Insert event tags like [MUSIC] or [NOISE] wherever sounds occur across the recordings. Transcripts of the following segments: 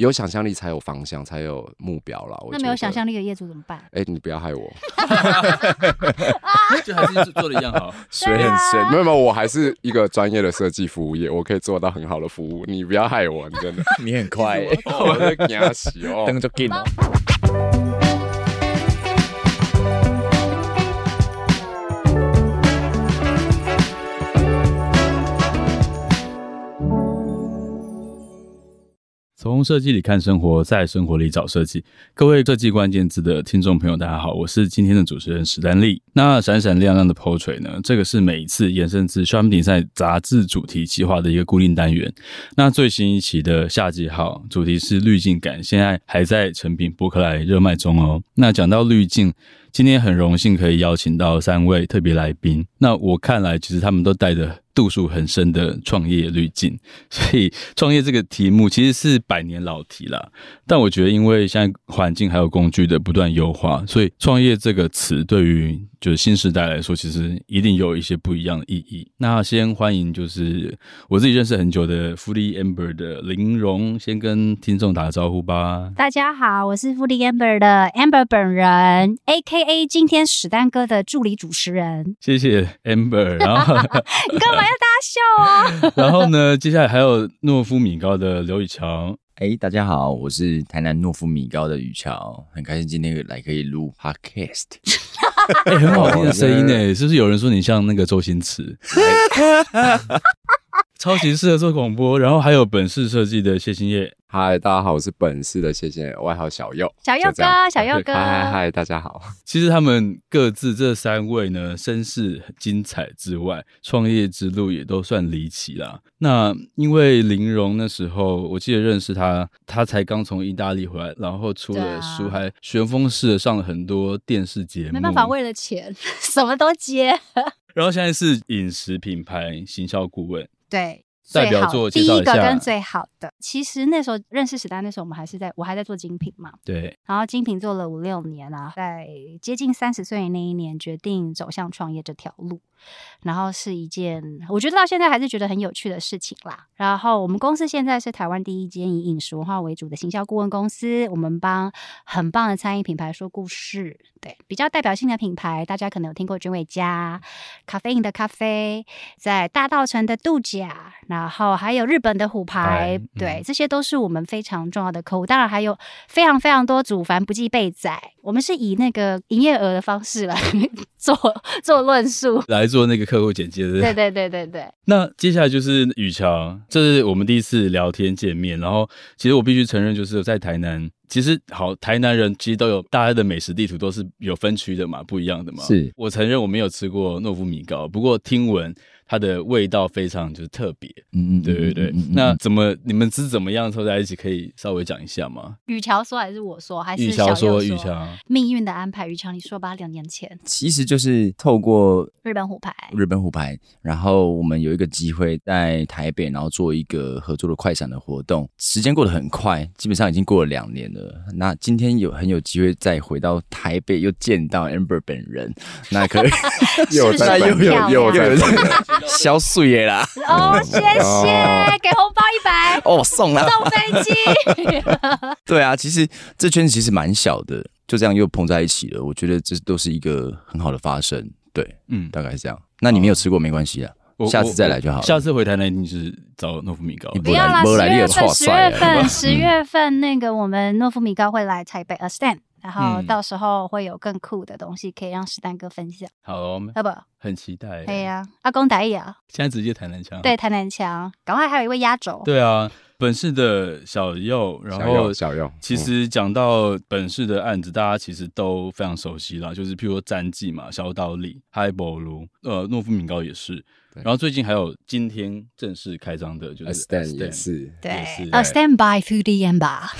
有想象力才有方向，才有目标了。那没有想象力的业主怎么办？哎、欸，你不要害我，[LAUGHS] 就还是做的一样好，[LAUGHS] 水很深。没有没有，我还是一个专业的设计服务业，我可以做到很好的服务。你不要害我，你真的，[LAUGHS] 你很快、欸，我在惊喜哦，灯就进了。从设计里看生活，在生活里找设计。各位设计关键字的听众朋友，大家好，我是今天的主持人史丹利。那闪闪亮亮的 Portrait 呢？这个是每一次延伸自 Shopping Design 杂志主题企划的一个固定单元。那最新一期的夏季号主题是滤镜感，现在还在成品博客来热卖中哦。那讲到滤镜。今天很荣幸可以邀请到三位特别来宾。那我看来，其实他们都带着度数很深的创业滤镜，[LAUGHS] 所以创业这个题目其实是百年老题啦。但我觉得，因为现在环境还有工具的不断优化，所以创业这个词对于就是新时代来说，其实一定有一些不一样的意义。那先欢迎就是我自己认识很久的 Foodie Amber 的林蓉，先跟听众打个招呼吧。大家好，我是 Foodie Amber 的 Amber 本人，AKA 今天史丹哥的助理主持人。谢谢 Amber。然后 [LAUGHS] 你干嘛要大笑啊？[LAUGHS] 然后呢，接下来还有诺夫米高的刘宇乔。哎，大家好，我是台南诺夫米高的宇乔，很开心今天来可以录 Podcast。哎，很好听的声音呢，是不是有人说你像那个周星驰？[LAUGHS] 超级适合做广播，然后还有本市设计的谢欣叶。嗨，大家好，我是本市的谢欣叶，外号小右。小右哥，小右哥。嗨嗨嗨，大家好。其实他们各自这三位呢，身世很精彩之外，创业之路也都算离奇啦。那因为林蓉那时候，我记得认识他，他才刚从意大利回来，然后出了书，啊、还旋风式的上了很多电视节目。没办法，为了钱，[LAUGHS] 什么都接。然后现在是饮食品牌行销顾问。对，代表作介绍一下。第一个跟最好的，其实那时候认识史丹，那时候我们还是在我还在做精品嘛。对。然后精品做了五六年啊，在接近三十岁那一年，决定走向创业这条路。然后是一件我觉得到现在还是觉得很有趣的事情啦。然后我们公司现在是台湾第一间以饮食文化为主的行销顾问公司，我们帮很棒的餐饮品牌说故事。对，比较代表性的品牌，大家可能有听过君伟家、咖啡因的咖啡，在大稻城的度假，然后还有日本的虎牌，嗯、对，这些都是我们非常重要的客户。当然还有非常非常多祖凡不计备载，我们是以那个营业额的方式来 [LAUGHS] 做做论述来。做那个客户简介的，对对对对对。[LAUGHS] 那接下来就是宇乔，这是我们第一次聊天见面。然后，其实我必须承认，就是在台南，其实好，台南人其实都有大家的美食地图都是有分区的嘛，不一样的嘛。是我承认我没有吃过诺夫米糕，不过听闻。它的味道非常就是特别，嗯嗯，对对对。嗯嗯嗯、那怎么你们是怎么样凑在一起？可以稍微讲一下吗？雨乔说还是我说？还是宇乔说？雨乔命运的安排，雨乔你说吧。两年前，其实就是透过日本虎牌，日本虎牌，然后我们有一个机会在台北，然后做一个合作的快闪的活动。时间过得很快，基本上已经过了两年了。那今天有很有机会再回到台北，又见到 Amber 本人，那可以又在又有又在。小水耶啦！哦，谢谢，给红包一百哦，送了，送飞机。[LAUGHS] 对啊，其实这圈子其实蛮小的，就这样又碰在一起了。我觉得这都是一个很好的发生。对，嗯，大概是这样。那你没有吃过没关系啊，下次再来就好。下次回台南一定是找诺夫米高。不要啦，十月份，十月份，十月份那个我们诺夫米高会来台北，A Stand。然后到时候会有更酷的东西可以让史丹哥分享。好，要不很期待。可以啊，阿公打野啊。现在直接弹南墙。对，弹南墙。赶快还有一位压轴。对啊，本市的小右，然后小右。其实讲到本市的案子，大家其实都非常熟悉啦，就是譬如说战记嘛，小岛里、海波卢，呃，诺夫米高也是。然后最近还有今天正式开张的，就是 Stand 也是，对，A Stand by Foodie Amber。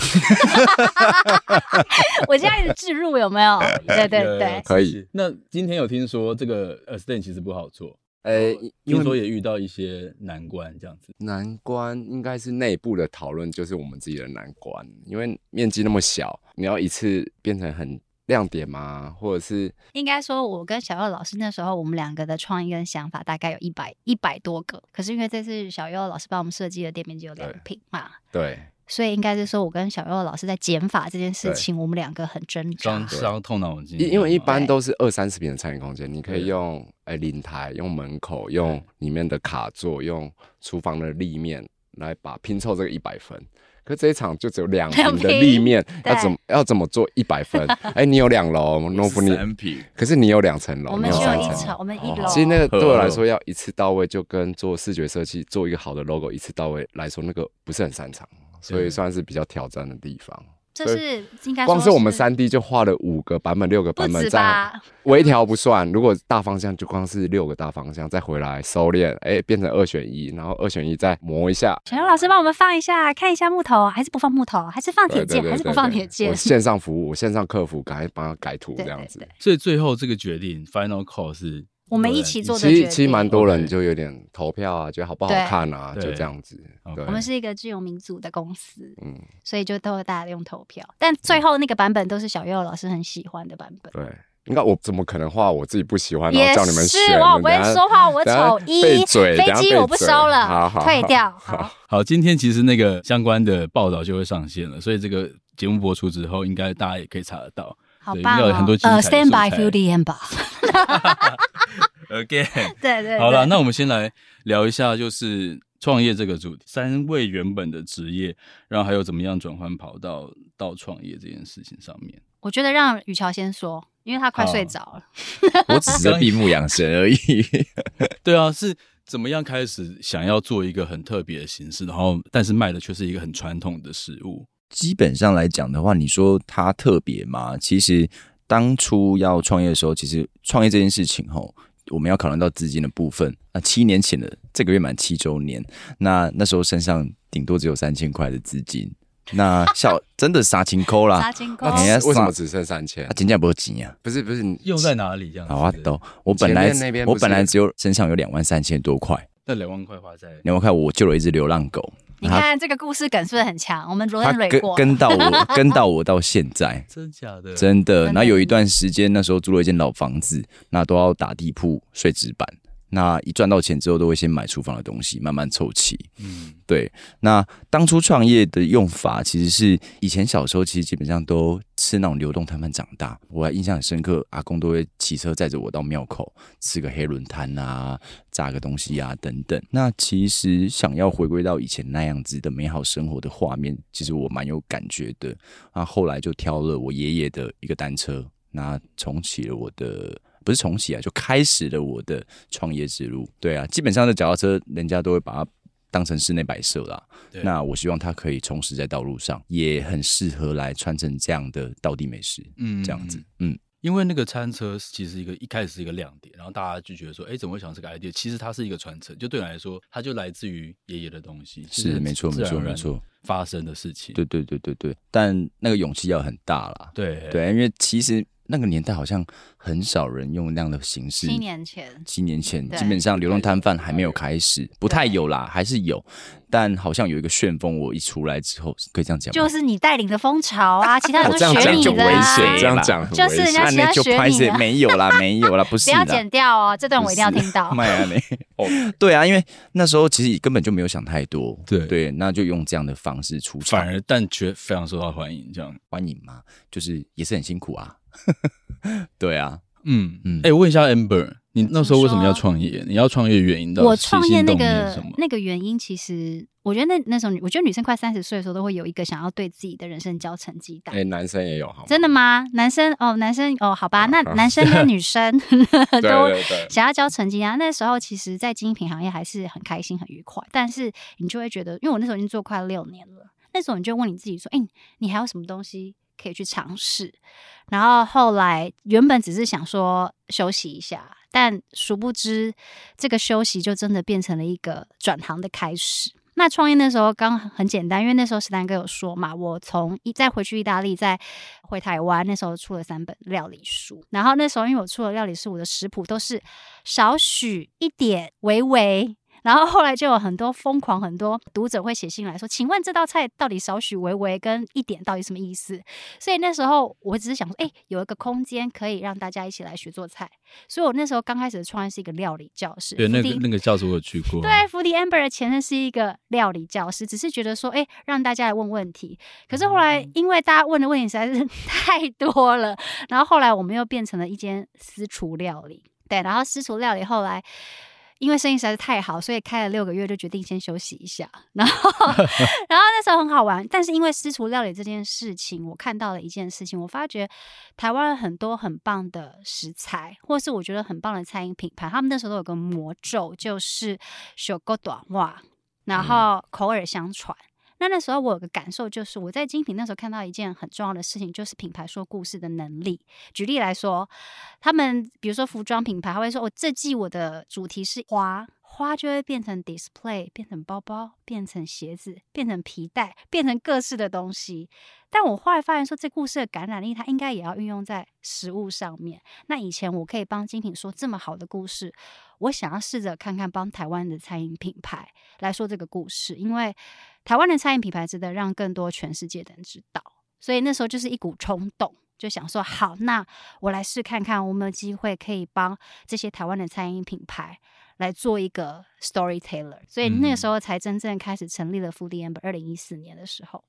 [LAUGHS] 我现在的置入有没有？对对对，可以。那今天有听说这个 A Stand 其实不好做，哎，听说也遇到一些难关，这样子。难关应该是内部的讨论，就是我们自己的难关，因为面积那么小，你要一次变成很。亮点吗？或者是应该说，我跟小佑老师那时候，我们两个的创意跟想法大概有一百一百多个。可是因为这次小佑老师帮我们设计的店面只有两平嘛，对，所以应该是说我跟小优老师在减法这件事情，我们两个很挣扎，伤伤痛脑筋。因因为一般都是二三十平的餐饮空间，你可以用哎领台，用门口，用里面的卡座，用厨房的立面来把拼凑这个一百分。可这一场就只有两平的立面，要怎么要怎么做一百分？哎，你有两楼，诺夫你三坪，可是你有两层楼，我们只有一层，我们。一楼。其实那个对我来说要一次到位，就跟做视觉设计做一个好的 logo 一次到位来说，那个不是很擅长，所以算是比较挑战的地方。这是应该光是我们三 D 就画了五个版本、六个版本，在微调不算。如果大方向就光是六个大方向，再回来收敛，哎，变成二选一，然后二选一再磨一下。小刘老师帮我们放一下，看一下木头还是不放木头，还是放铁剑，还是不放铁剑？我线上服务，我线上客服，赶快帮他改图这样子。所以最后这个决定，final call 是。我们一起做的，其实其实蛮多人就有点投票啊，觉得好不好看啊，就这样子。对，我们是一个具有民主的公司，嗯，所以就都有大家用投票，但最后那个版本都是小佑老师很喜欢的版本。对，应该我怎么可能画我自己不喜欢，然后叫你们选？是，我不会说话，我丑一飞机我不收了，退掉。[LAUGHS] 好，好，今天其实那个相关的报道就会上线了，所以这个节目播出之后，应该大家也可以查得到。好棒哦！呃，Stand by, feel the end 吧。[LAUGHS] Again，[LAUGHS] 对对，好了，那我们先来聊一下，就是创业这个主题。三位原本的职业，然后还有怎么样转换跑道到创业这件事情上面。我觉得让雨乔先说，因为他快睡着了。[LAUGHS] 我只是闭目养神而已。对啊，是怎么样开始想要做一个很特别的形式，然后但是卖的却是一个很传统的食物。基本上来讲的话，你说它特别吗？其实当初要创业的时候，其实创业这件事情吼，我们要考虑到资金的部分。那七年前的这个月满七周年，那那时候身上顶多只有三千块的资金。那小真的杀青抠啦，杀青抠。为什么只剩三千？他金价不急啊？不是不是，你用在哪里这样？好啊，都我本来我本来只有身上有两万三千多块。那两万块花在两万块，我救了一只流浪狗。你看这个故事梗是不是很强？我们罗恩瑞过跟跟到我，[LAUGHS] 跟到我到现在，[LAUGHS] 真假的？真的。然后有一段时间，那时候租了一间老房子，那都要打地铺、睡纸板。那一赚到钱之后，都会先买厨房的东西，慢慢凑齐。嗯，对。那当初创业的用法，其实是以前小时候其实基本上都吃那种流动摊贩长大。我还印象很深刻，阿公都会骑车载着我到庙口吃个黑轮摊啊，炸个东西啊等等。那其实想要回归到以前那样子的美好生活的画面，其实我蛮有感觉的。那后来就挑了我爷爷的一个单车，那重启了我的。不是重启啊，就开始了我的创业之路。对啊，基本上的脚踏车，人家都会把它当成室内摆设啦。对那我希望它可以充实在道路上，也很适合来传承这样的道地美食。嗯，这样子，嗯，因为那个餐车其实一个一开始是一个亮点，然后大家就觉得说，哎，怎么会想这个 idea？其实它是一个传承，就对你来说，它就来自于爷爷的东西。是没错，没错，没错，发生的事情。对对对对对，但那个勇气要很大啦。对对，因为其实。那个年代好像很少人用那样的形式。七年前，七年前基本上流动摊贩还没有开始，不太有啦，还是有，但好像有一个旋风，我一出来之后，可以这样讲，就是你带领的风潮啊，其他人都 [LAUGHS] 学你的。这样讲危险，这样讲就是人家其他学你的。[LAUGHS] 没有啦，没有啦，不是。不要剪掉哦，这段我一定要听到。[LAUGHS] 哦，对啊，因为那时候其实根本就没有想太多，对对，那就用这样的方式出场，反而但却非常受到欢迎，这样欢迎嘛，就是也是很辛苦啊。[LAUGHS] 对啊，嗯嗯，哎、问一下 Amber，你那时候为什么要创业？你要创业原因的？我创业那个那个原因，其实我觉得那那时候，我觉得女生快三十岁的时候，都会有一个想要对自己的人生交成绩单。哎、欸，男生也有好吗？真的吗？男生哦，男生哦，好吧，那 [LAUGHS] 男生跟女生 [LAUGHS] 都想要交成绩单。那时候其实，在精品行业还是很开心、很愉快，但是你就会觉得，因为我那时候已经做快六年了，那时候你就问你自己说，哎、欸，你还有什么东西？可以去尝试，然后后来原本只是想说休息一下，但殊不知这个休息就真的变成了一个转行的开始。那创业那时候刚很简单，因为那时候史丹哥有说嘛，我从一再回去意大利，再回台湾，那时候出了三本料理书。然后那时候因为我出了料理书，我的食谱都是少许一点微微。然后后来就有很多疯狂，很多读者会写信来说：“请问这道菜到底少许微微跟一点到底什么意思？”所以那时候我只是想说：“哎，有一个空间可以让大家一起来学做菜。”所以我那时候刚开始的创业是一个料理教室。对，那个那个教室我有去过。对，Foodie Amber 的前身是一个料理教室，只是觉得说：“哎，让大家来问问题。”可是后来因为大家问的问题实在是 [LAUGHS] 太多了，然后后来我们又变成了一间私厨料理。对，然后私厨料理后来。因为生意实在是太好，所以开了六个月就决定先休息一下。然后，[LAUGHS] 然后那时候很好玩。但是因为私厨料理这件事情，我看到了一件事情，我发觉台湾很多很棒的食材，或是我觉得很棒的餐饮品牌，他们那时候都有个魔咒，就是小狗短袜，然后口耳相传。嗯那那时候我有个感受，就是我在精品那时候看到一件很重要的事情，就是品牌说故事的能力。举例来说，他们比如说服装品牌，他会说：“我这季我的主题是花。”花就会变成 display，变成包包，变成鞋子，变成皮带，变成各式的东西。但我后来发现说，这故事的感染力，它应该也要运用在食物上面。那以前我可以帮精品说这么好的故事，我想要试着看看帮台湾的餐饮品牌来说这个故事，因为台湾的餐饮品牌值得让更多全世界的人知道。所以那时候就是一股冲动，就想说好，那我来试看看，我们有机会可以帮这些台湾的餐饮品牌。来做一个 storyteller，所以那个时候才真正开始成立了 Foodie Amber。二零一四年的时候，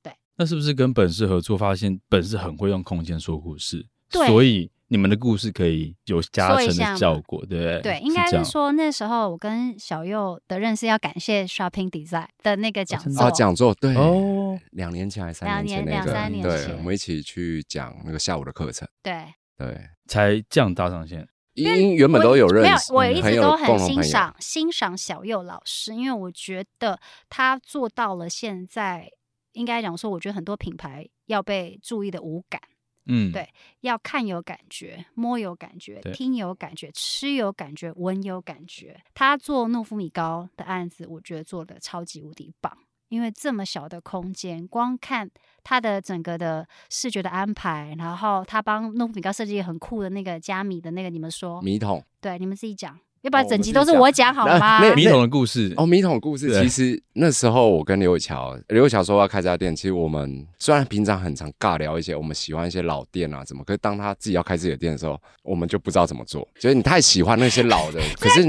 对，那是不是跟本市合作，发现本市很会用空间说故事，对，所以你们的故事可以有加成的效果，对不对？对，应该是说那时候我跟小右的认识，要感谢 Shopping Design 的那个讲座，啊，讲座，对，哦，两年前还是三年前，那个，两三年前，对，我们一起去讲那个下午的课程，对，对，才这样搭上线。因为原本都有认识，没有，我一直都很欣赏欣赏小佑老师，因为我觉得他做到了现在，应该讲说，我觉得很多品牌要被注意的五感，嗯，对，要看有感觉，摸有感觉，听有感觉，吃有感觉，闻有感觉。他做诺夫米糕的案子，我觉得做的超级无敌棒。因为这么小的空间，光看它的整个的视觉的安排，然后他帮诺夫米高设计很酷的那个加米的那个，你们说米桶，对，你们自己讲，要不然整集都是我讲好吗？那、米桶的故事哦，米桶的故事，其实那时候我跟刘乔，刘乔说要开这家店，其实我们虽然平常很常尬聊一些，我们喜欢一些老店啊，怎么，可是当他自己要开自己的店的时候，我们就不知道怎么做，觉得你太喜欢那些老的，[LAUGHS] 可是。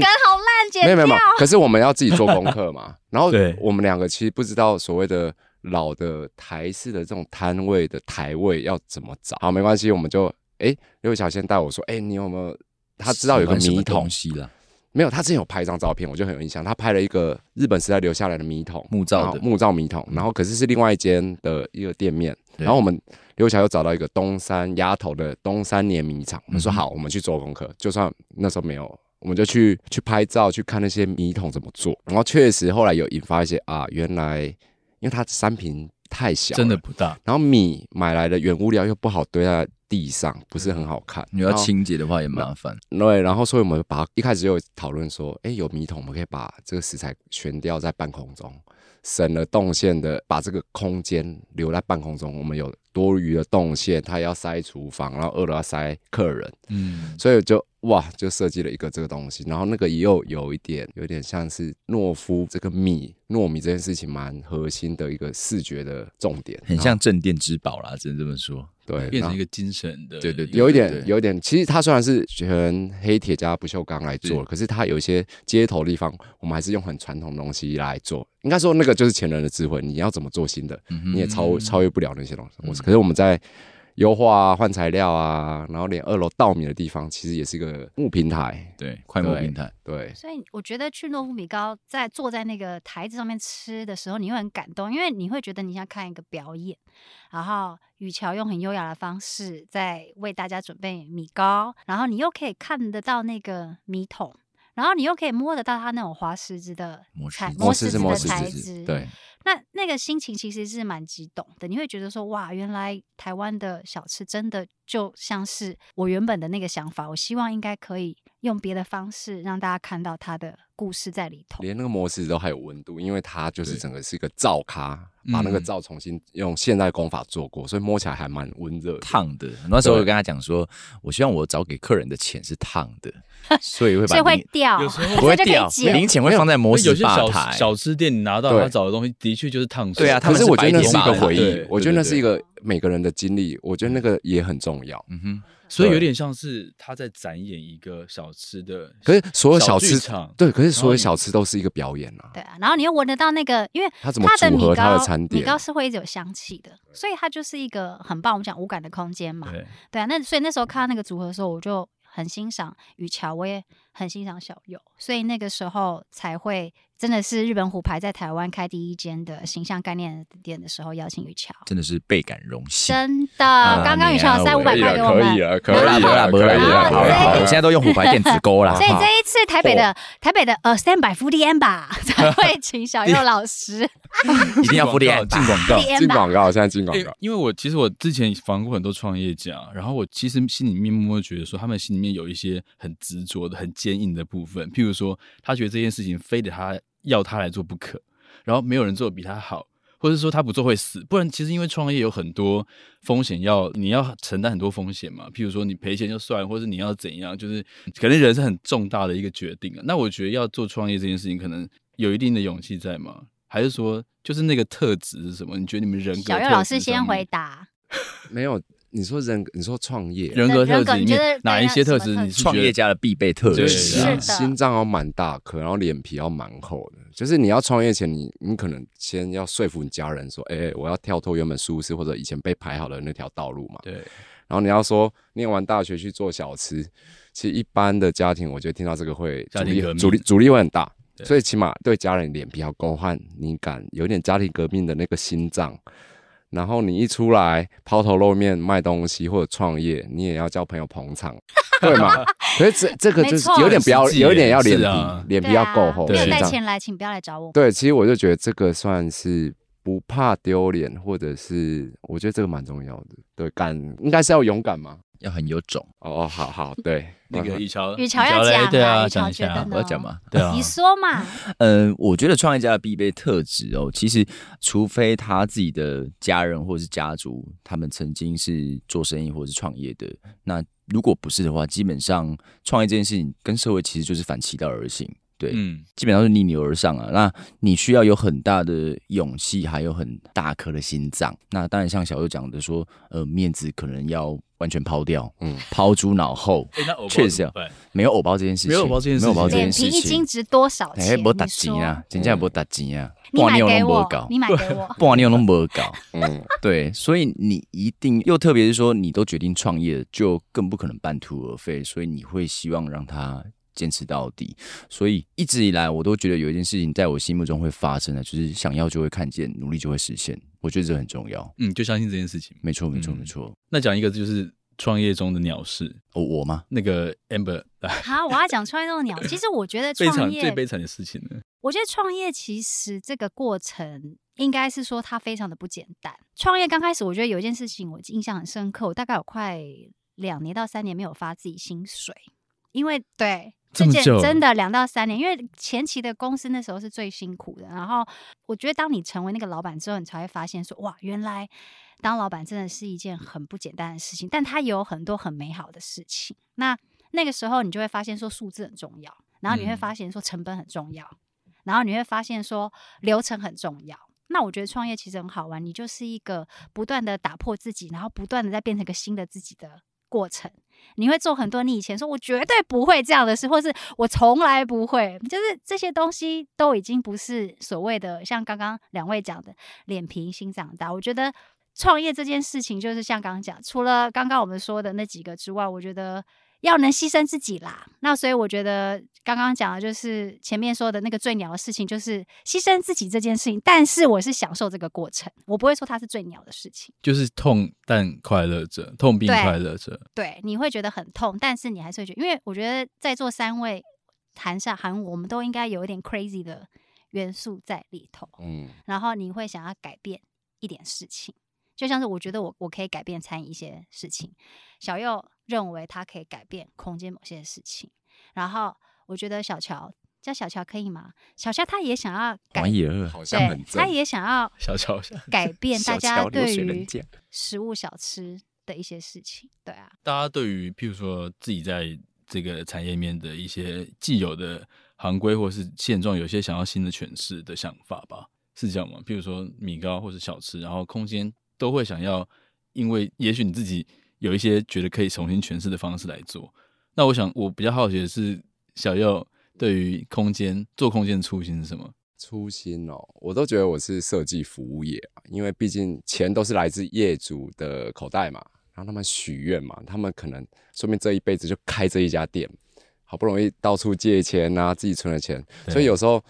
没有没有，可是我们要自己做功课嘛。[LAUGHS] 然后我们两个其实不知道所谓的老的台式的这种摊位的台位要怎么找。好，没关系，我们就哎，刘小先带我说，哎，你有没有？他知道有个米桶，没有，他之前有拍一张照片，我就很有印象。他拍了一个日本时代留下来的米桶，木造的木造米桶。然后可是是另外一间的一个店面。然后我们刘小又找到一个东山鸭头的东山碾米厂。我们说好，我们去做功课，就算那时候没有。我们就去去拍照，去看那些米桶怎么做，然后确实后来有引发一些啊，原来因为它三瓶太小，真的不大，然后米买来的原物料又不好堆在地上，不是很好看，你要清洁的话也麻烦。对，然后所以我们把一开始就讨论说，哎，有米桶，我们可以把这个食材悬吊在半空中，省了动线的，把这个空间留在半空中，我们有多余的动线，它要塞厨房，然后二楼要塞客人，嗯，所以就。哇，就设计了一个这个东西，然后那个又有一点，有点像是诺夫这个米糯米这件事情蛮核心的一个视觉的重点，很像镇店之宝啦，只能这么说。对，变成一个精神的，对对，对，有一点，有一点。其实它虽然是全黑铁加不锈钢来做，可是它有一些接头的地方，我们还是用很传统的东西来做。应该说，那个就是前人的智慧，你要怎么做新的，你也超超越不了那些东西。我可是我们在。优化啊，换材料啊，然后连二楼稻米的地方，其实也是一个木平台，对，快木平台，对。所以我觉得去诺夫米糕在坐在那个台子上面吃的时候，你会很感动，因为你会觉得你像看一个表演，然后雨乔用很优雅的方式在为大家准备米糕，然后你又可以看得到那个米桶，然后你又可以摸得到它那种滑石子的材，磨石子的材质，对。那那个心情其实是蛮激动的，你会觉得说哇，原来台湾的小吃真的就像是我原本的那个想法。我希望应该可以用别的方式让大家看到他的故事在里头。连那个模式都还有温度，因为它就是整个是一个灶咖，把那个灶重新用现代工法做过，所以摸起来还蛮温热、烫的。那时候我跟他讲说，我希望我找给客人的钱是烫的，[LAUGHS] 所以会把所以会掉，有时候不会掉，零钱会放在摩斯吧台。小吃店你拿到他找的东西，的确就是烫。对啊，可是我觉得那是一个回忆，我觉得那是一个每个人的经历，我觉得那个也很重要。嗯哼。所以有点像是他在展演一个小吃的，可是所有小吃场对，可是所有小吃都是一个表演啊。对啊，然后你又闻得到那个，因为它怎么组合它的餐点，米糕是会一直有香气的，所以它就是一个很棒。我们讲无感的空间嘛，对对啊。那所以那时候看到那个组合的时候，我就很欣赏雨乔，我也很欣赏小佑，所以那个时候才会。真的是日本虎牌在台湾开第一间的形象概念店的时候邀请雨乔，真的是倍感荣幸。真的，刚刚雨乔塞五百块给我们，可以了，可以了，可以了。好了，我现在都用虎牌电子钩了。所以这一次台北的台北的呃 Stand by FUDN 吧，[LAUGHS] 才 [LAUGHS] 会请小佑老师，[LAUGHS] 一定要 FUDN 进广告，进广告，现在进广告。因为我其实我之前访过很多创业家，然后我其实心里面默默觉得说，他们心里面有一些很执着的、很坚硬的部分，譬如说，他觉得这件事情非得他。要他来做不可，然后没有人做的比他好，或者说他不做会死。不然，其实因为创业有很多风险，要你要承担很多风险嘛。譬如说你赔钱就算，或者你要怎样，就是可能人是很重大的一个决定啊。那我觉得要做创业这件事情，可能有一定的勇气在吗？还是说，就是那个特质是什么？你觉得你们人格？小月老师先回答。[LAUGHS] 没有。你说人，你说创业人格特质里面哪一些特质？你是创业家的必备特质？是，心脏要蛮大颗，然后脸皮要蛮厚的。就是你要创业前，你你可能先要说服你家人说，哎、欸，我要跳脱原本舒适或者以前被排好的那条道路嘛。对。然后你要说念完大学去做小吃，其实一般的家庭，我觉得听到这个会阻力阻力阻力会很大，所以起码对家人脸皮要够厚，你敢有点家庭革命的那个心脏。然后你一出来抛头露面卖东西或者创业，你也要叫朋友捧场，[LAUGHS] 对吗？可是这这个就是有点不要，有点要脸皮，啊、脸皮要够厚。没有带钱来，请不要来找我。对，其实我就觉得这个算是不怕丢脸，或者是我觉得这个蛮重要的。对，敢应该是要勇敢嘛。要很有种。哦哦，好好对，[LAUGHS] 那个雨乔，雨乔要讲，对啊，讲一下，我要讲嘛，对啊，你说嘛，嗯，[LAUGHS] 我觉得创业家的必备特质哦，其实除非他自己的家人或者是家族，他们曾经是做生意或者是创业的，那如果不是的话，基本上创业这件事情跟社会其实就是反其道而行。对，嗯，基本上是逆流而上啊。那你需要有很大的勇气，还有很大颗的心脏。那当然，像小优讲的说，呃，面子可能要完全抛掉，嗯，抛诸脑后。确实要，没有偶包这件事情，没有偶包这件事情，脸皮一斤值多少钱？哎，不打钱啊，真正不打钱啊。你买给我，你买给我，不然你有那么搞。嗯，对，所以你一定又特别是说，你都决定创业，就更不可能半途而废。所以你会希望让他。坚持到底，所以一直以来我都觉得有一件事情在我心目中会发生的，就是想要就会看见，努力就会实现。我觉得这很重要。嗯，就相信这件事情。没错，没错，没错。那讲一个就是创业中的鸟事。哦，我吗？那个 Amber。[LAUGHS] 好，我要讲创业中的鸟。[LAUGHS] 其实我觉得创业最悲惨的事情呢。我觉得创业其实这个过程应该是说它非常的不简单。创业刚开始，我觉得有一件事情我印象很深刻，我大概有快两年到三年没有发自己薪水，因为对。这件真的两到三年，因为前期的公司那时候是最辛苦的。然后我觉得，当你成为那个老板之后，你才会发现说，哇，原来当老板真的是一件很不简单的事情，但它也有很多很美好的事情。那那个时候，你就会发现说，数字很重要，然后你会发现说，成本很重要，然后你会发现说，流程很重要。那我觉得创业其实很好玩，你就是一个不断的打破自己，然后不断的在变成一个新的自己的过程。你会做很多你以前说我绝对不会这样的事，或是我从来不会，就是这些东西都已经不是所谓的像刚刚两位讲的脸皮心长大。我觉得创业这件事情就是像刚刚讲，除了刚刚我们说的那几个之外，我觉得。要能牺牲自己啦，那所以我觉得刚刚讲的就是前面说的那个最鸟的事情，就是牺牲自己这件事情。但是我是享受这个过程，我不会说它是最鸟的事情。就是痛但快乐着，痛并快乐着。对，你会觉得很痛，但是你还是会觉得，因为我觉得在座三位谈下韩，我们都应该有一点 crazy 的元素在里头。嗯，然后你会想要改变一点事情，就像是我觉得我我可以改变参与一些事情，小佑。认为他可以改变空间某些事情，然后我觉得小乔叫小乔可以吗？小乔他也想要改，好像很对，他也想要小乔改变大家对于食物小吃的一些事情。对啊，大家对于譬如说自己在这个产业面的一些既有的行规或是现状，有些想要新的诠释的想法吧，是这样吗？譬如说米糕或是小吃，然后空间都会想要，因为也许你自己有一些觉得可以重新诠释的方式来做。那我想我比较好奇的是，小佑对于空间做空间的初心是什么？初心哦，我都觉得我是设计服务业，因为毕竟钱都是来自业主的口袋嘛。让他们许愿嘛，他们可能说明这一辈子就开这一家店，好不容易到处借钱啊，自己存了钱，所以有时候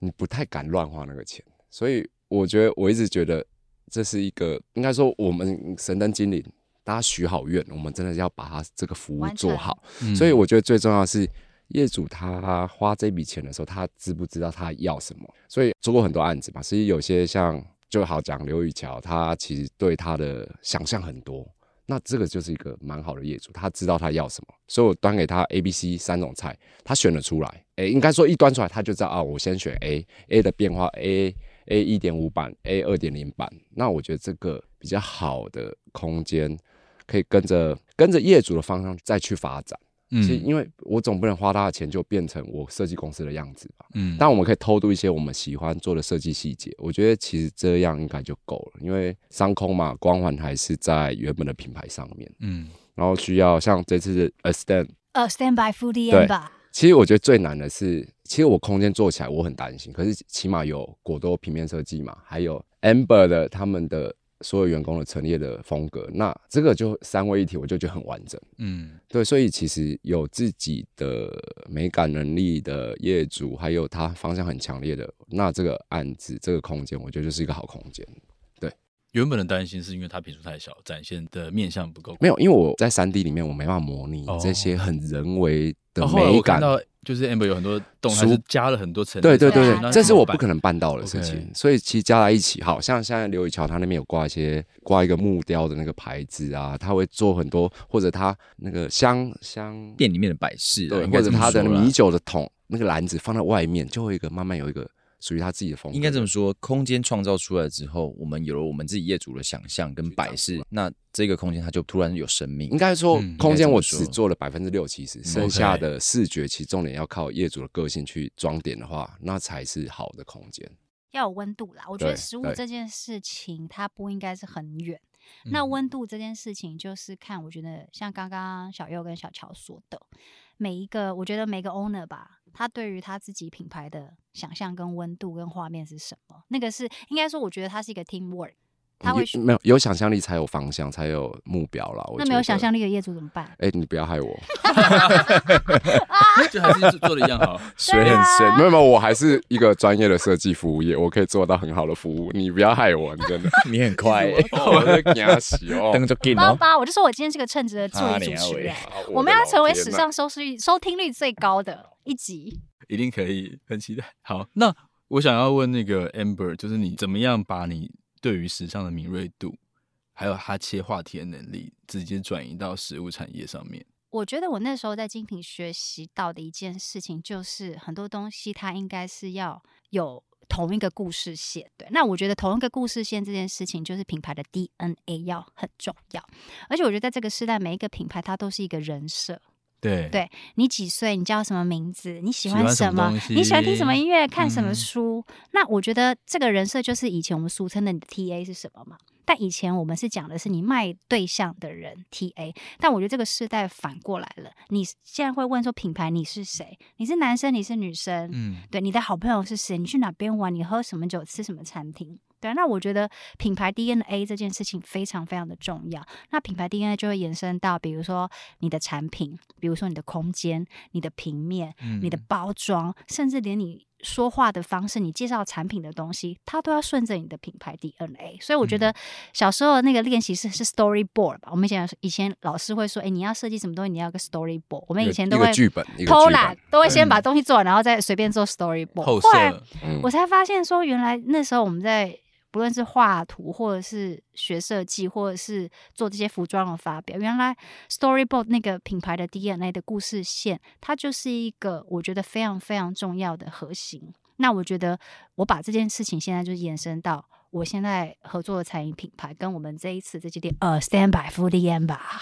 你不太敢乱花那个钱。所以我觉得我一直觉得这是一个，应该说我们神灯精灵，大家许好愿，我们真的要把它这个服务做好。所以我觉得最重要的是业主他花这笔钱的时候，他知不知道他要什么？所以做过很多案子嘛，所以有些像就好讲刘宇桥，他其实对他的想象很多。那这个就是一个蛮好的业主，他知道他要什么，所以我端给他 A、B、C 三种菜，他选了出来。诶、欸，应该说一端出来，他就知道啊，我先选 A，A 的变化 A A 一点五版，A 二点零版。那我觉得这个比较好的空间，可以跟着跟着业主的方向再去发展。嗯，其实因为我总不能花他的钱就变成我设计公司的样子吧。嗯，但我们可以偷渡一些我们喜欢做的设计细节。我觉得其实这样应该就够了，因为商空嘛，光环还是在原本的品牌上面。嗯，然后需要像这次的 A Stand，呃，Stand by Foodie 吧。其实我觉得最难的是，其实我空间做起来我很担心，可是起码有果多平面设计嘛，还有 Amber 的他们的。所有员工的陈列的风格，那这个就三位一体，我就觉得很完整。嗯，对，所以其实有自己的美感能力的业主，还有他方向很强烈的，那这个案子这个空间，我觉得就是一个好空间。对，原本的担心是因为它坪数太小，展现的面向不够。没有，因为我在三 D 里面我没办法模拟这些很人为的美感。哦就是 Amber 有很多洞，还是加了很多层。对对对对，这是我不可能办到的事情。所以其实加在一起，好像现在刘宇桥他那边有挂一些挂一个木雕的那个牌子啊，他会做很多，或者他那个香香店里面的摆饰，对，或者他的米酒的桶那个篮子放在外面，就会一个慢慢有一个。属于他自己的风格，应该这么说。空间创造出来之后，我们有了我们自己业主的想象跟摆饰，那这个空间它就突然有生命。应该说，空间我只做了百分之六七十，剩下的视觉其实重点要靠业主的个性去装点的话，那才是好的空间。要有温度啦，我觉得食物这件事情它不应该是很远。那温度这件事情就是看，我觉得像刚刚小右跟小乔说的。每一个，我觉得每个 owner 吧，他对于他自己品牌的想象跟温度跟画面是什么？那个是应该说，我觉得他是一个 teamwork。他会没有有想象力才有方向，才有目标啦。那没有想象力的业主怎么办？哎、欸，你不要害我，[LAUGHS] 就还是做的一样好，[LAUGHS] 水很深。没有没有，我还是一个专业的设计服务业，我可以做到很好的服务。你不要害我，你真的，[LAUGHS] 你很快、欸，我在惊喜哦。灯就给八八，我就说我今天是个称职的助理主持人，我们要成为史上收视率、收听率最高的一集，一定可以，很期待。好，那我想要问那个 Amber，就是你怎么样把你。对于时尚的敏锐度，还有他切话题的能力，直接转移到食物产业上面。我觉得我那时候在精品学习到的一件事情，就是很多东西它应该是要有同一个故事线。对，那我觉得同一个故事线这件事情，就是品牌的 DNA 要很重要。而且我觉得在这个时代，每一个品牌它都是一个人设。对，对你几岁？你叫什么名字？你喜欢什么？喜你喜欢听什么音乐？看什么书？嗯、那我觉得这个人设就是以前我们俗称的你的 TA 是什么嘛？但以前我们是讲的是你卖对象的人 TA，但我觉得这个时代反过来了。你现在会问说品牌你是谁？你是男生？你是女生？嗯，对，你的好朋友是谁？你去哪边玩？你喝什么酒？吃什么餐厅？对，那我觉得品牌 DNA 这件事情非常非常的重要。那品牌 DNA 就会延伸到，比如说你的产品，比如说你的空间、你的平面、嗯、你的包装，甚至连你说话的方式、你介绍产品的东西，它都要顺着你的品牌 DNA。所以我觉得小时候那个练习是是 Storyboard 吧。我们以前以前老师会说，哎，你要设计什么东西，你要个 Storyboard。我们以前都会剧本偷懒，都会先把东西做完，然后再随便做 Storyboard。后来、嗯、我才发现说，原来那时候我们在不论是画图，或者是学设计，或者是做这些服装的发表，原来 Storyboard 那个品牌的 DNA 的故事线，它就是一个我觉得非常非常重要的核心。那我觉得我把这件事情现在就延伸到我现在合作的餐饮品牌，跟我们这一次这间店，呃，Stand by Foodie M 吧。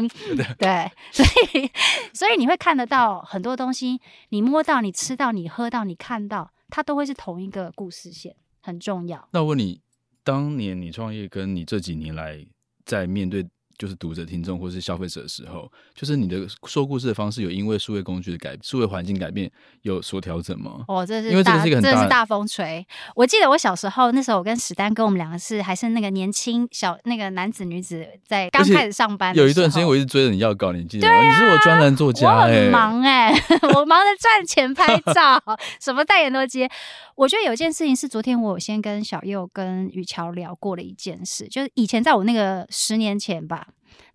[LAUGHS] 对，所以所以你会看得到很多东西，你摸到、你吃到、你喝到、你看到，它都会是同一个故事线，很重要。那我问你，当年你创业，跟你这几年来在面对。就是读者、听众或是消费者的时候，就是你的说故事的方式有因为数位工具的改、数位环境改变有所调整吗？哦，这是因为这个是一个很大的，是大风吹。我记得我小时候那时候，我跟史丹跟我们两个是还是那个年轻小那个男子女子，在刚开始上班。有一段时间我一直追着你要稿，你记得吗？啊、你是我专栏作家、欸，我很忙哎、欸，我忙着赚钱拍照，[LAUGHS] 什么代言都接。我觉得有一件事情是昨天我有先跟小佑跟雨乔聊过的一件事，就是以前在我那个十年前吧，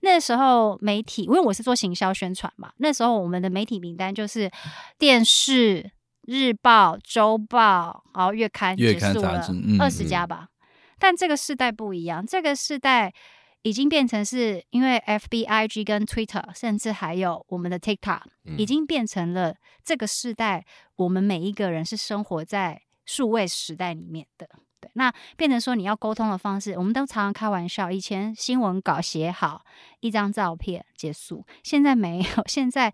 那时候媒体，因为我是做行销宣传嘛，那时候我们的媒体名单就是电视、日报、周报，然后月刊、月刊杂志，二十家吧。嗯、但这个世代不一样，这个世代已经变成是因为 FB、IG 跟 Twitter，甚至还有我们的 TikTok，已经变成了这个世代，我们每一个人是生活在。数位时代里面的，对，那变成说你要沟通的方式，我们都常常开玩笑。以前新闻稿写好，一张照片结束，现在没有，现在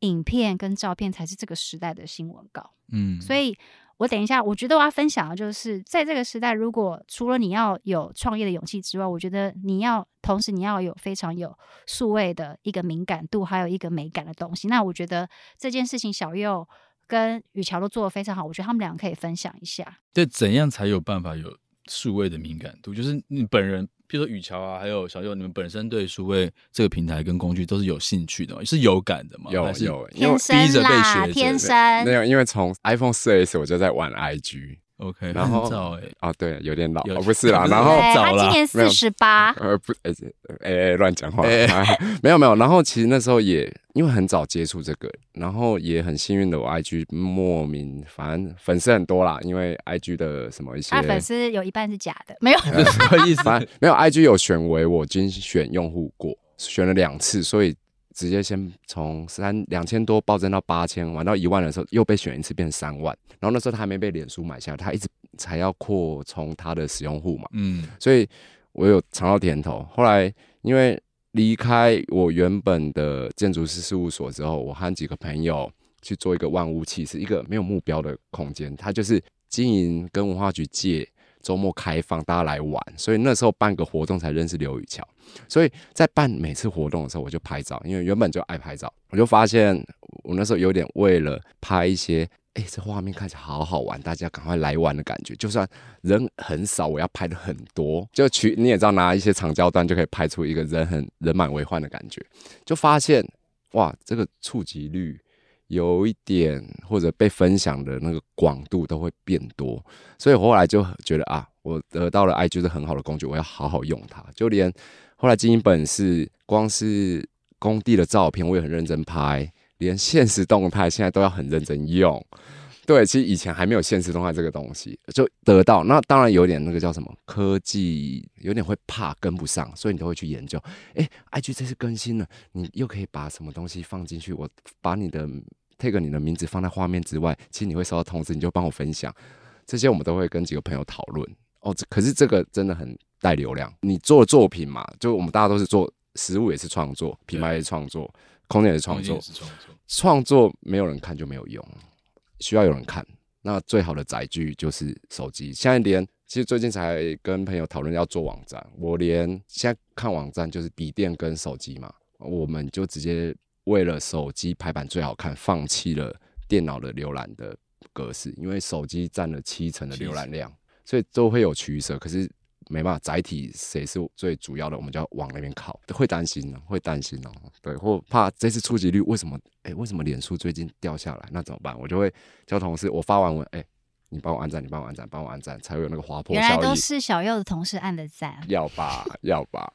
影片跟照片才是这个时代的新闻稿。嗯，所以我等一下，我觉得我要分享的就是，在这个时代，如果除了你要有创业的勇气之外，我觉得你要同时你要有非常有数位的一个敏感度，还有一个美感的东西。那我觉得这件事情，小佑。跟雨乔都做的非常好，我觉得他们两个可以分享一下。对，怎样才有办法有数位的敏感度？就是你本人，比如说雨乔啊，还有小佑，你们本身对数位这个平台跟工具都是有兴趣的吗？是有感的吗？有有，因为逼着被学，天生没有，因为从 iPhone 四 S 我就在玩 IG。OK，然后早哎，哦对，有点老，哦不是啦，然后他今年四十八，呃不，哎哎乱讲话，[LAUGHS] 没有没有，然后其实那时候也因为很早接触这个，然后也很幸运的我 IG 莫名反正粉丝很多啦，因为 IG 的什么一些，他粉丝有一半是假的，[LAUGHS] 没有，什么意思？没有 IG 有选为我精选用户过，选了两次，所以。直接先从三两千多暴增到八千，玩到一万的时候又被选一次变三万，然后那时候他还没被脸书买下，他一直才要扩充他的使用户嘛，嗯，所以我有尝到甜头。后来因为离开我原本的建筑师事务所之后，我和几个朋友去做一个万物气，是一个没有目标的空间，它就是经营跟文化局借。周末开放，大家来玩，所以那时候办个活动才认识刘雨乔。所以在办每次活动的时候，我就拍照，因为原本就爱拍照。我就发现，我那时候有点为了拍一些，哎、这画面看起来好好玩，大家赶快来玩的感觉。就算人很少，我要拍的很多，就取你也知道，拿一些长焦段就可以拍出一个人很人满为患的感觉。就发现，哇，这个触及率。有一点或者被分享的那个广度都会变多，所以我后来就觉得啊，我得到了 IG 是很好的工具，我要好好用它。就连后来经营本事，光是工地的照片我也很认真拍，连现实动态现在都要很认真用。对，其实以前还没有现实动态这个东西，就得到那当然有点那个叫什么科技，有点会怕跟不上，所以你都会去研究。哎，IG 这次更新了，你又可以把什么东西放进去？我把你的 take 你的名字放在画面之外，其实你会收到通知，你就帮我分享。这些我们都会跟几个朋友讨论。哦，可是这个真的很带流量。你做作品嘛，就我们大家都是做实物也是创作，品牌也是创作，空间也是创作，创作没有人看就没有用。需要有人看，那最好的载具就是手机。现在连其实最近才跟朋友讨论要做网站，我连现在看网站就是笔电跟手机嘛，我们就直接为了手机排版最好看，放弃了电脑的浏览的格式，因为手机占了七成的浏览量，所以都会有取舍。可是。没办法，载体谁是最主要的，我们就要往那边靠。会担心呢，会担心哦，对，或怕这次触及率为什么？哎，为什么脸书最近掉下来？那怎么办？我就会叫同事，我发完文，哎，你帮我按赞，你帮我按赞，帮我按赞，才会有那个滑坡效应。原来都是小右的同事按的赞，要吧，要吧。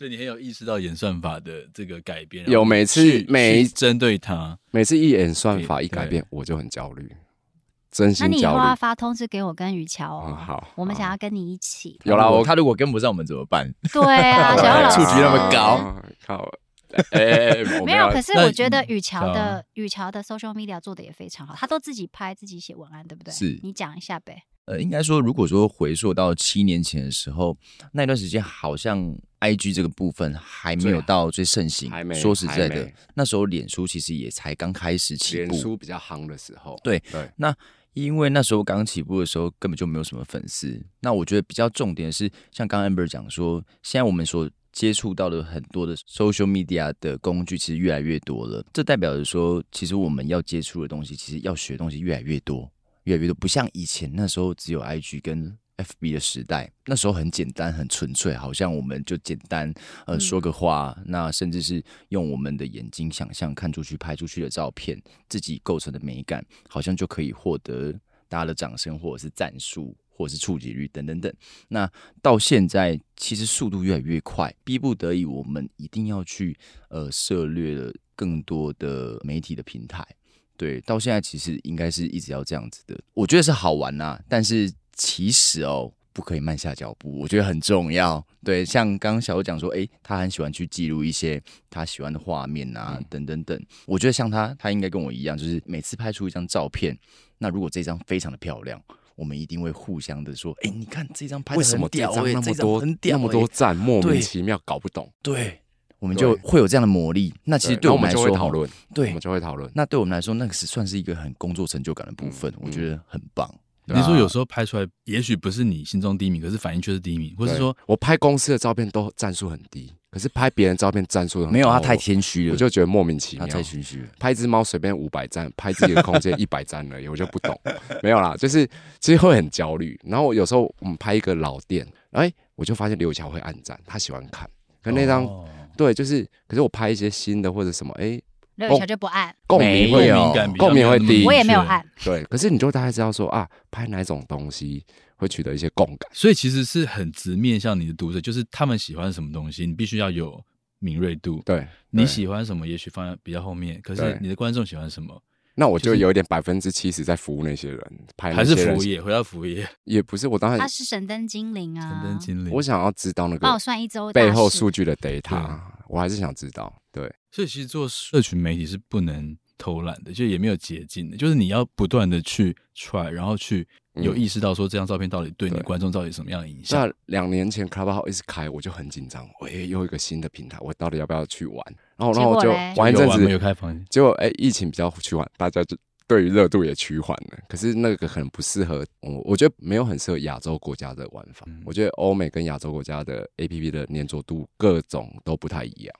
所以你很有意识到演算法的这个改变，有每次每针对他，每次一演算法一改变，我就很焦虑。真那你以后心焦虑。要发通知给我跟于乔哦。嗯好我们想要跟你一起。有啦，我他如果跟不上我们怎么办？对啊，[LAUGHS] 小佑老师触及那么高哦靠，哎哎哎，[LAUGHS] 没有，可是我觉得嗯宇乔的雨乔的 social media 做的也非常好，他都自己拍自己写文案，对不对？是你讲一下呗。呃，应该说，如果说回溯到七年前的时候，那段时间好像 I G 这个部分还没有到最盛行。还没说实在的没，那时候脸书其实也才刚开始起脸步。书比较夯的时候，对对，那因为那时候刚起步的时候，根本就没有什么粉丝。那我觉得比较重点的是，像刚刚 Amber 讲说，现在我们所接触到的很多的 social media 的工具，其实越来越多了。这代表着说，其实我们要接触的东西，其实要学的东西越来越多，越来越多。不像以前那时候只有 IG 跟 FB 的时代，那时候很简单、很纯粹，好像我们就简单呃嗯说个话，那甚至是用我们的眼睛想象看出去、拍出去的照片，自己构成的美感，好像就可以获得大家的掌声，或者是赞数，或者是触及率等等等。那到现在，其实速度越来越快，逼不得已，我们一定要去呃涉猎了更多的媒体的平台。对，到现在其实应该是一直要这样子的。我觉得是好玩呐、啊，但是其实哦，不可以慢下脚步，我觉得很重要。对，像刚刚小欧讲说，哎，他很喜欢去记录一些他喜欢的画面啊，嗯等等等。我觉得像他，他应该跟我一样，就是每次拍出一张照片，那如果这张非常的漂亮，我们一定会互相的说，哎，你看这张拍的为什么这张那么多那么多诶赞，莫名其妙搞不懂？对，我们就会有这样的魔力。那其实对我们来说，会讨论，我对们，就会讨论。那对我们来说，那个是算是一个很工作成就感的部分，嗯我觉得很棒。你说有时候拍出来，也许不是你心中第一名，可是反应却是第一名，或是对说我拍公司的照片都赞数很低，可是拍别人照片赞数很高没有，他太谦虚了，我就觉得莫名其妙。他太谦虚了。拍一只猫随便五百赞，拍自己的空间 [LAUGHS] 一百赞而已，我就不懂。没有啦，就是其实会很焦虑。然后我有时候我们拍一个老店，哎，我就发现刘桥会暗赞，他喜欢看。可那张、哦对，就是，可是我拍一些新的或者什么，哎，刘宇乔就不按，共没鸣会有共鸣感共鸣会低我也没有按。对，可是你就大概知道说啊，拍哪种东西会取得一些共感。所以其实是很直面向你的读者，就是他们喜欢什么东西，你必须要有敏锐度。对，你喜欢什么，也许放在比较后面，可是你的观众喜欢什么，那我就就是有一点百分之七十在服务那些人，拍那还是服务业，回到服务业，也不是我当然他是神灯精灵啊，神灯精灵。我想要知道那个帮我算一周背后数据的 data，我还是想知道。对，所以其实做社群媒体是不能偷懒的，就也没有捷径的，就是你要不断的去 try，然后去有意识到说这张照片到底对你对观众到底什么样的影响。那两年前 Clubhouse 一直开，我就很紧张，我也有一个新的平台，我到底要不要去玩？然后，然后我就玩一阵子没有开房间？结果哎、疫情比较去玩，大家就对于热度也趋缓了。可是那个可能不适合我，我觉得没有很适合亚洲国家的玩法。嗯我觉得欧美跟亚洲国家的 APP 的粘着度各种都不太一样。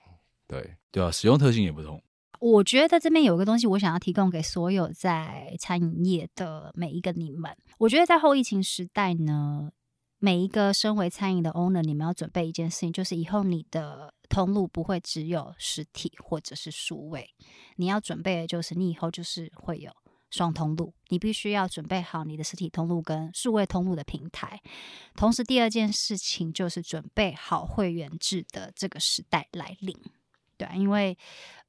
对，对啊，使用特性也不同。我觉得这边有个东西，我想要提供给所有在餐饮业的每一个你们。我觉得在后疫情时代呢，每一个身为餐饮的 owner，你们要准备一件事情，就是以后你的通路不会只有实体或者是数位，你要准备的就是你以后就是会有双通路，你必须要准备好你的实体通路跟数位通路的平台。同时，第二件事情就是准备好会员制的这个时代来临。对，因为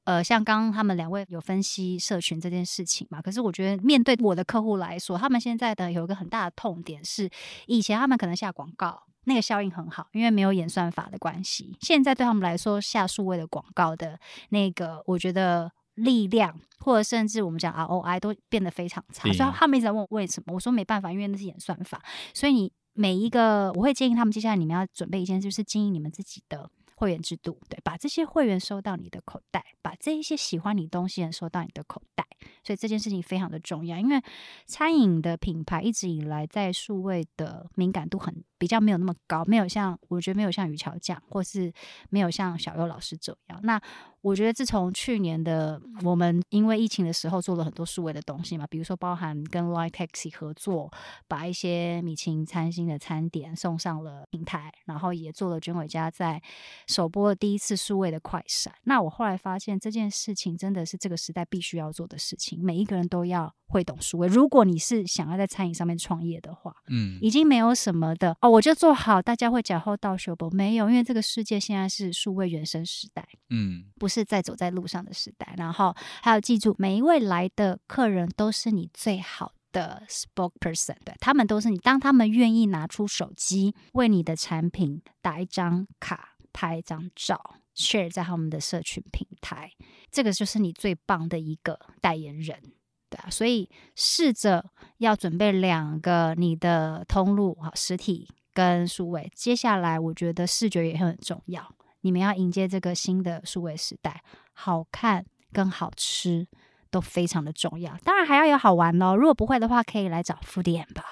呃，像刚刚他们两位有分析社群这件事情嘛，可是我觉得面对我的客户来说，他们现在的有一个很大的痛点是，以前他们可能下广告那个效应很好，因为没有演算法的关系。现在对他们来说，下数位的广告的那个，我觉得力量或者甚至我们讲 ROI 都变得非常差，嗯所以他们一直在问我为什么，我说没办法，因为那是演算法。所以你每一个，我会建议他们接下来你们要准备一件事，就是经营你们自己的。会员制度，对，把这些会员收到你的口袋，把这一些喜欢你东西的人收到你的口袋，所以这件事情非常的重要。因为餐饮的品牌一直以来在数位的敏感度很比较没有那么高，没有像我觉得没有像于乔讲，或是没有像小优老师这样。那我觉得自从去年的我们因为疫情的时候做了很多数位的东西嘛，比如说包含跟 Line Taxi 合作，把一些米其林餐厅的餐点送上了平台，然后也做了卷尾家在首播的第一次数位的快闪。那我后来发现这件事情真的是这个时代必须要做的事情，每一个人都要会懂数位。如果你是想要在餐饮上面创业的话，嗯，已经没有什么的哦，我就做好，大家会脚后倒修不？没有，因为这个世界现在是数位原生时代。嗯，不是在走在路上的时代，然后还有记住，每一位来的客人都是你最好的 spokesperson，对，他们都是你，当他们愿意拿出手机为你的产品打一张卡、拍一张照，share 在他们的社群平台，这个就是你最棒的一个代言人，对啊，所以试着要准备两个你的通路，好，实体跟数位。接下来，我觉得视觉也很重要，你们要迎接这个新的数位时代，好看跟好吃。都非常的重要，当然还要有好玩哦。如果不会的话，可以来找 Foodie&Amber 吧。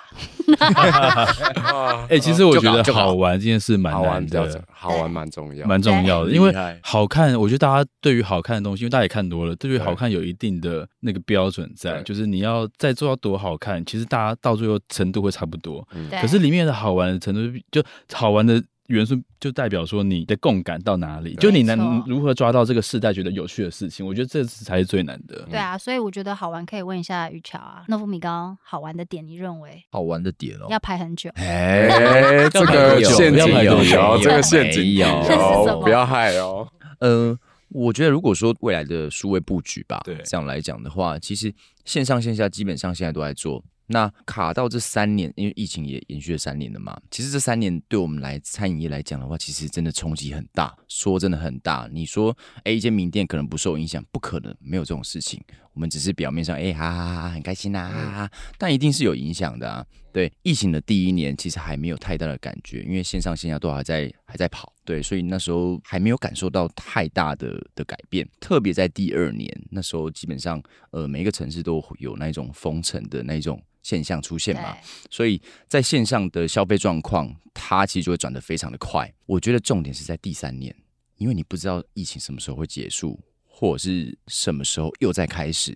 [LAUGHS] 哎、欸，其实我觉得好玩这件事蛮难的，好玩蛮重要，蛮重要的。因为好看，我觉得大家对于好看的东西，因为大家也看多了，对于好看有一定的那个标准在，就是你要再做到多好看，其实大家到最后程度会差不多。可是里面的好玩的程度，就好玩的。元素就代表说你的共感到哪里，就你能如何抓到这个世代觉得有趣的事情，我觉得这才是最难的。对啊，所以我觉得好玩可以问一下于乔啊，诺夫米糕好玩的点，你认为好玩的点哦？要排很久。哎，[LAUGHS] 这个陷阱有，这个陷阱有，不要害哦。[LAUGHS] 呃，我觉得如果说未来的数位布局吧，对，这样来讲的话，其实线上线下基本上现在都在做。那卡到这三年，因为疫情也延续了三年了嘛。其实这三年对我们来餐饮业来讲的话，其实真的冲击很大，说真的很大。你说，哎，一间名店可能不受影响，不可能，没有这种事情。我们只是表面上，哎，哈哈哈，很开心呐、但一定是有影响的啊。对，疫情的第一年，其实还没有太大的感觉，因为线上线下都还在还在跑，对，所以那时候还没有感受到太大的的改变。特别在第二年，那时候基本上，呃，每一个城市都有那种封城的那种。现象出现嘛，所以在线上的消费状况，它其实就会转得非常的快。我觉得重点是在第三年，因为你不知道疫情什么时候会结束，或者是什么时候又在开始。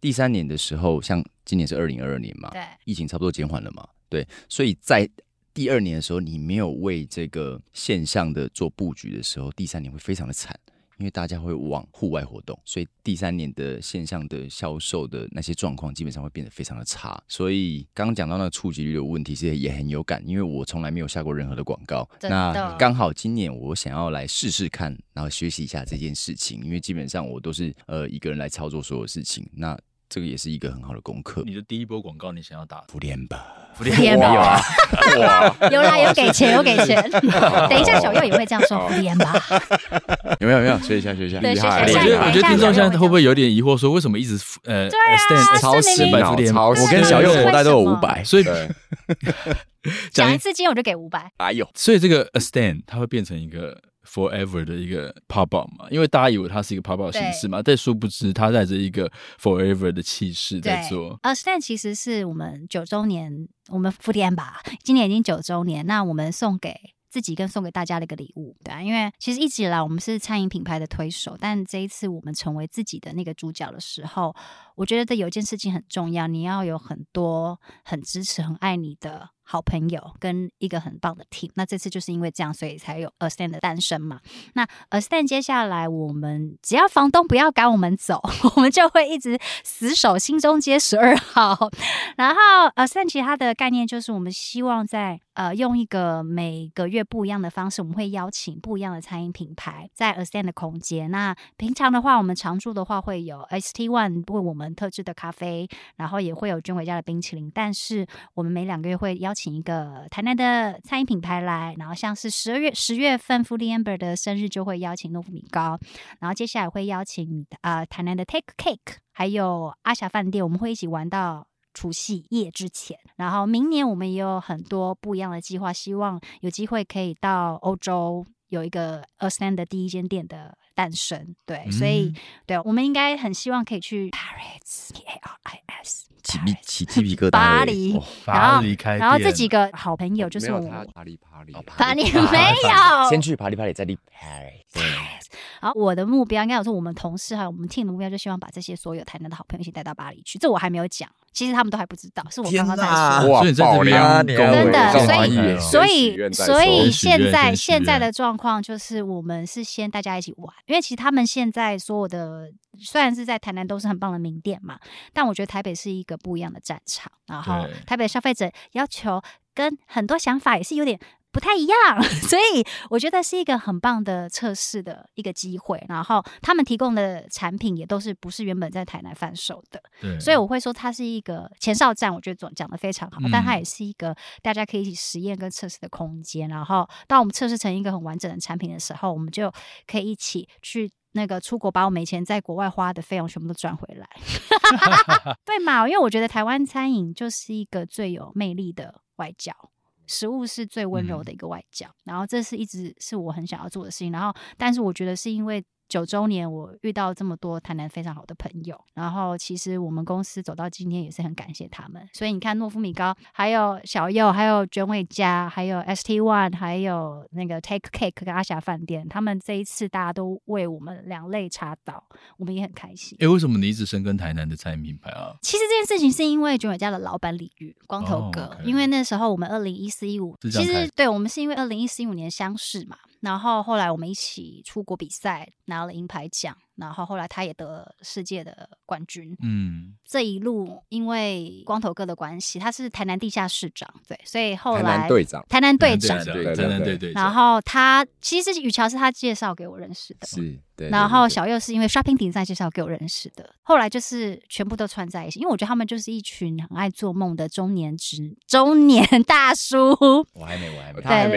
第三年的时候，像今年是二零二二年嘛，对，疫情差不多减缓了嘛，对，所以在第二年的时候，你没有为这个线上的做布局的时候，第三年会非常的惨。因为大家会往户外活动，所以第三年的线上的销售的那些状况基本上会变得非常的差。所以刚刚讲到那个触及率的问题，其实也很有感，因为我从来没有下过任何的广告。那刚好今年我想要来试试看，然后学习一下这件事情，因为基本上我都是呃一个人来操作所有事情。那这个也是一个很好的功课。你的第一波广告，你想要打 Foodie&Amber。福联吧，[LAUGHS] 有啊，有啦，有给钱，有给钱。[LAUGHS] 等一下，小右也会这样说福联吧。[LAUGHS] 有没有？没有，学一下，学一下。对，学我觉得，我觉得听众现在会不会有点疑惑，说为什么一直呃，stand 超市买福联？我跟小右口袋都有五百，所以讲一次金我就给五百。哎呦，所以这个 a stand 它会变成一个。Forever 的一个 pop up 嘛，因为大家以为它是一个 pop up 形式嘛，但殊不知它带着一个 Forever 的气势在做。呃，stand 其实是我们九周年，我们 Foodie&Amber 吧，今年已经九周年，那我们送给自己跟送给大家的一个礼物，对啊，因为其实一直以来我们是餐饮品牌的推手，但这一次我们成为自己的那个主角的时候，我觉得有一件事情很重要，你要有很多很支持、很爱你的。好朋友跟一个很棒的 team，那这次就是因为这样，所以才有 A Stand 的诞生嘛。那 A Stand 接下来，我们只要房东不要赶我们走，[LAUGHS] 我们就会一直死守新中街十二号。[LAUGHS] 然后 A Stand 其他的概念就是，我们希望在呃用一个每个月不一样的方式，我们会邀请不一样的餐饮品牌在 A Stand 的空间。那平常的话，我们常驻的话会有 ST One 为我们特制的咖啡，然后也会有君伟家的冰淇淋。但是我们每两个月会邀请。请一个台南的餐饮品牌来，然后像是十二月十月份 Foodie&Amber 的生日就会邀请诺夫米糕，然后接下来会邀请呃台南的 Take Cake，还有阿霞饭店，我们会一起玩到除夕夜之前。然后明年我们也有很多不一样的计划，希望有机会可以到欧洲有一个 A Stand 的第一间店的诞生。对，嗯、所以对，我们应该很希望可以去 Paris，P A R I S。起鸡起鸡皮疙瘩，巴黎，巴黎开，然后这几个好朋友就是我，巴黎巴黎，巴黎没有，先去巴黎巴黎，再去 Paris。好，我的目标应该有说，我们同事还有我们 team 的目标，就希望把这些所有台南的好朋友一起带到巴黎去。这我还没有讲，其实他们都还不知道，是我刚刚在说。哇，爆料，真的，所以所以所以现在现在的状况就是，我们是先大家一起玩，因为其实他们现在所有的虽然是在台南都是很棒的名店嘛，但我觉得台北是一个不一样的战场。然后台北的消费者要求跟很多想法也是有点不太一样，[LAUGHS] 所以我觉得是一个很棒的测试的一个机会。然后他们提供的产品也都是不是原本在台南贩售的，对，所以我会说它是一个前哨站，我觉得总讲的非常好，嗯、但它也是一个大家可以一起实验跟测试的空间。然后当我们测试成一个很完整的产品的时候，我们就可以一起去那个出国，把我们以前在国外花的费用全部都赚回来，[LAUGHS] 对嘛？因为我觉得台湾餐饮就是一个最有魅力的外交。食物是最温柔的一个外交，嗯、然后这是一直是我很想要做的事情。然后，但是我觉得是因为。九周年，我遇到这么多台南非常好的朋友，然后其实我们公司走到今天也是很感谢他们。所以你看，诺夫米高，还有小柚，还有卷尾家，还有 ST One，还有那个 Take Cake 跟阿霞饭店，他们这一次大家都为我们两肋插刀，我们也很开心。哎，为什么你一直深耕台南的餐饮品牌啊？其实这件事情是因为卷尾家的老板李玉光头哥，oh, okay. 因为那时候我们二零一四一五，其实对我们是因为二零一四一五年相识嘛。然后后来我们一起出国比赛，拿了银牌奖。然后后来他也得了世界的冠军。嗯，这一路因为光头哥的关系，他是台南地下市长，对，所以后来台南队长，台南队长，对对对对。然后他其实雨乔是他介绍给我认识的，是。对。然后小佑是因为 Shopping Design 介绍给我认识的，后来就是全部都串在一起，因为我觉得他们就是一群很爱做梦的中年直中年 [LAUGHS] 大叔。我还没，我还没，他还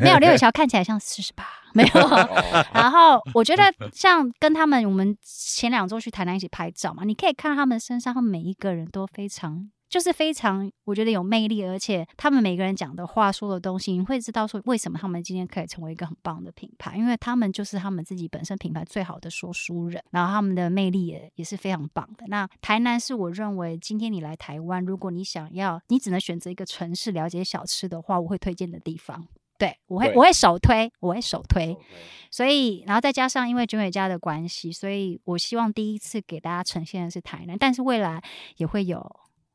没有刘伟乔看起来像四十八。没有，[LAUGHS] 然后我觉得像跟他们，我们前两周去台南一起拍照嘛，你可以看到他们身上，他们每一个人都非常，就是非常，我觉得有魅力，而且他们每个人讲的话、说的东西，你会知道说为什么他们今天可以成为一个很棒的品牌，因为他们就是他们自己本身品牌最好的说书人，然后他们的魅力也也是非常棒的。那台南是我认为今天你来台湾，如果你想要，你只能选择一个城市了解小吃的话，我会推荐的地方。对，我会我会首推，我会首推，所以然后再加上因为卷尾家的关系，所以我希望第一次给大家呈现的是台南，但是未来也会有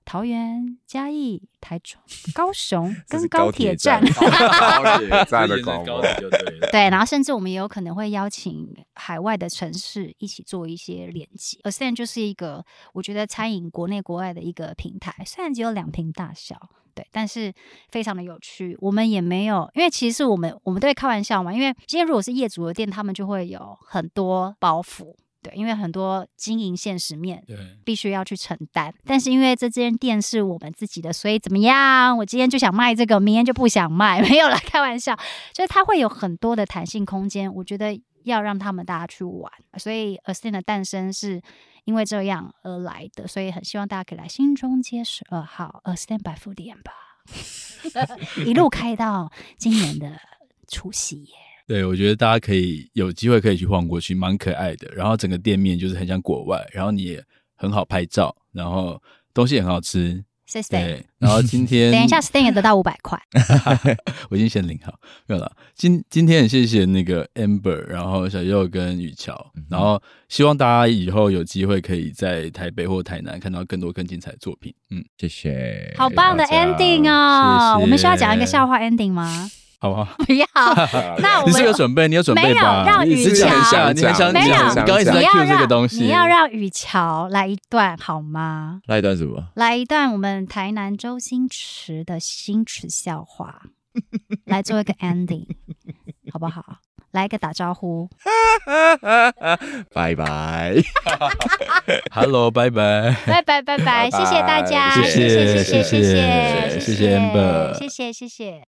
桃园、嘉义、台中、高雄 [LAUGHS] 跟高铁站，高铁 [LAUGHS] 站的高就对。对，然后甚至我们也有可能会邀请海外的城市一起做一些连接。Ascend 就是一个我觉得餐饮国内国外的一个平台，虽然只有两坪大小。对，但是非常的有趣。我们也没有，因为其实我们我们都会开玩笑嘛。因为今天如果是业主的店，他们就会有很多包袱。对，因为很多经营现实面，对，必须要去承担。但是因为这间店是我们自己的，所以怎么样？我今天就想卖这个，明天就不想卖，[LAUGHS] 没有啦，开玩笑。就是它会有很多的弹性空间。我觉得要让他们大家去玩，所以 a s t i n 的诞生是。因为这样而来的，所以很希望大家可以来新中街十二号呃，Stand by Food 店吧 [LAUGHS] 一路开到今年的除夕夜。对，我觉得大家可以有机会可以去晃过去，蛮可爱的。然后整个店面就是很像国外，然后你也很好拍照，然后东西也很好吃。谢谢。对，然后今天等一下，Stan 也得到五百块。[LAUGHS] 我已经先领好，没有了。今今天很谢谢那个 Amber，然后小佑跟雨乔，嗯、然后希望大家以后有机会可以在台北或台南看到更多更精彩的作品。嗯，谢谢。好棒的 ending 哦！谢谢，我们需要讲一个笑话 ending 吗？好不好？[LAUGHS] 不要。[LAUGHS] 那我们你是有准备？你有准备没有？让雨乔，你很想，没有？你刚刚一直在 cue 这个东西，你要让雨乔来一段好吗？来一段什么？来一段我们台南周星驰的星驰笑话，[LAUGHS] 来做一个 ending，好不好？来一个打招呼，拜拜，Hello，拜拜，拜拜拜拜，谢谢大家，谢谢谢谢谢谢谢谢 Amber，谢谢谢谢。